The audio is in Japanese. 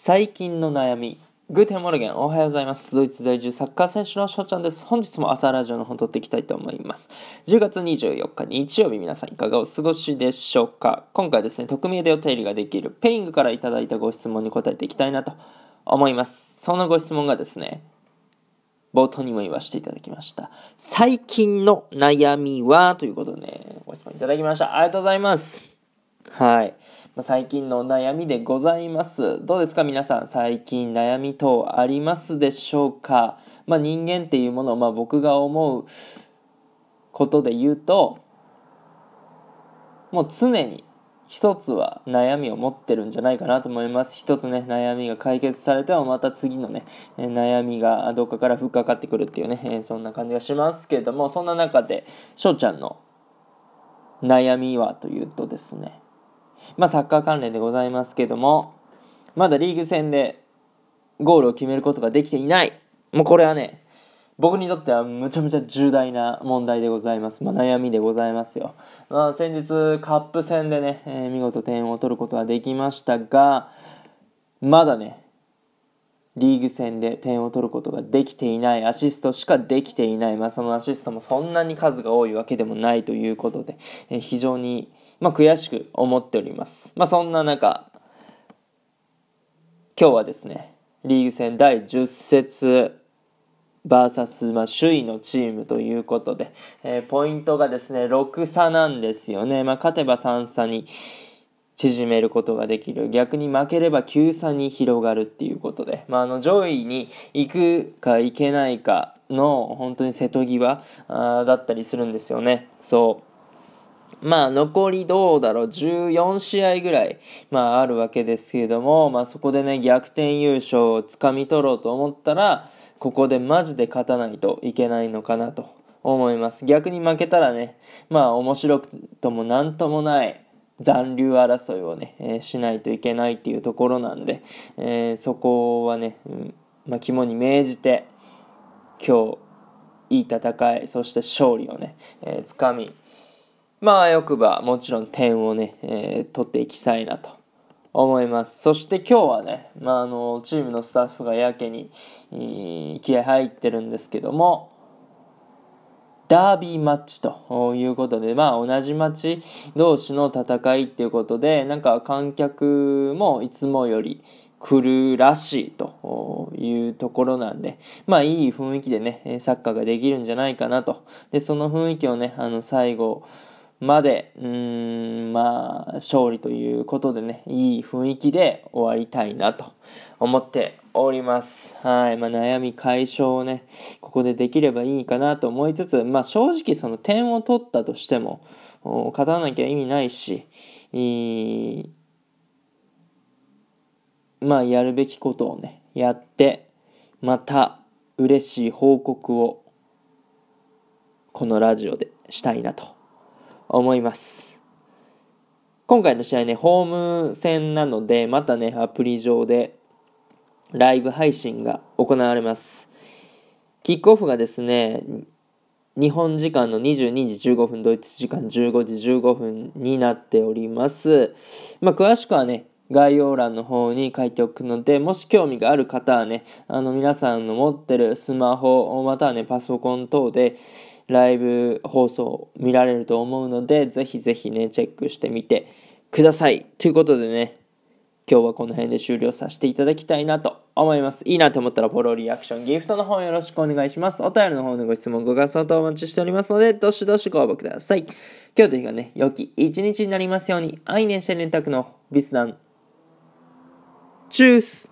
最近の悩み。 Guten Morgen、おはようございます。ドイツ在住サッカー選手の翔ちゃんです。本日も朝ラジオの方録っていきたいと思います。10月24日日曜日、皆さんいかがお過ごしでしょうか？今回ですね、匿名でお手入れができるペイングからいただいたご質問に答えていきたいなと思います。そのご質問がですね、冒頭にも言わせていただきました。最近の悩みは？ということでね、ご質問いただきました。ありがとうございます。はい。最近の悩みでございます。どうですか？皆さん、最近悩み等ありますでしょうか？まあ人間っていうものを、まあ僕が思うことで言うと、もう常に一つは悩みを持ってるんじゃないかなと思います。一つね、悩みが解決されてもまた次のね、悩みがどっかから降っかかってくるっていうね、えそんな感じがしますけれども、そんな中で、翔ちゃんの悩みはというとですね、まあサッカー関連でございますけども、まだリーグ戦でゴールを決めることができていない。もうこれはね、僕にとってはむちゃむちゃ重大な問題でございます。まあ、悩みでございますよ。まあ、先日カップ戦でね、えー見事点を取ることができましたが、まだね、リーグ戦で点を取ることができていない、アシストしかできていない、まあ、そのアシストもそんなに数が多いわけでもないということで、えー非常に、まあ、悔しく思っております。まあ、そんな中、今日はですね、リーグ戦第10節、バーサス、まあ、首位のチームということで、えーポイントがですね、6差なんですよね。まあ、勝てば3差に縮めることができる。逆に負ければ9差に広がるっていうことで、まあ、あの上位に行くか行けないかの本当に瀬戸際あだったりするんですよね。そう。まあ残りどうだろう。14試合ぐらい、まあ、あるわけですけれども、まあ、そこでね逆転優勝をつかみ取ろうと思ったらここでマジで勝たないといけないのかなと思います。逆に負けたらねまあ面白くともなんともない残留争いをね、えーしないといけないっていうところなんで、えーそこはね、うんまあ、肝に銘じて今日いい戦いそして勝利をね、えーつかみまあよくばもちろん点をね、えー取っていきたいなと思いますそして今日はね、まあ、あのチームのスタッフがやけに、気合入ってるんですけどもダービーマッチということで、まあ同じ町同士の戦いっていうことで、なんか観客もいつもより来るらしいというところなんで、まあいい雰囲気でね、サッカーができるんじゃないかなと。で、その雰囲気をね、あの最後まで、うん、まあ勝利ということでね、いい雰囲気で終わりたいなと思っております。はい。まあ、悩み解消をね、ここでできればいいかなと思いつつ、まあ、正直その点を取ったとしても、勝たなきゃ意味ないし、いいまあ、やるべきことをね、やって、また、嬉しい報告を、このラジオでしたいなと思います。今回の試合ね、ホーム戦なので、またね、アプリ上でライブ配信が行われます。キックオフがですね、日本時間の22時15分、ドイツ時間15時15分になっております。まあ、詳しくはね、概要欄の方に書いておくので、もし興味がある方はね、あの皆さんの持ってるスマホ、またはね、パソコン等でライブ放送見られると思うので、ぜひぜひね、チェックしてみてください。ということでね、今日はこの辺で終了させていただきたいなと思います。いいなと思ったらフォロー、リアクション、ギフトの方よろしくお願いします。お便りの方のご質問、ご感想等お待ちしておりますので、どしどしご応募ください。今日という日がね、良き一日になりますように、愛年して連託のビスダン。チュース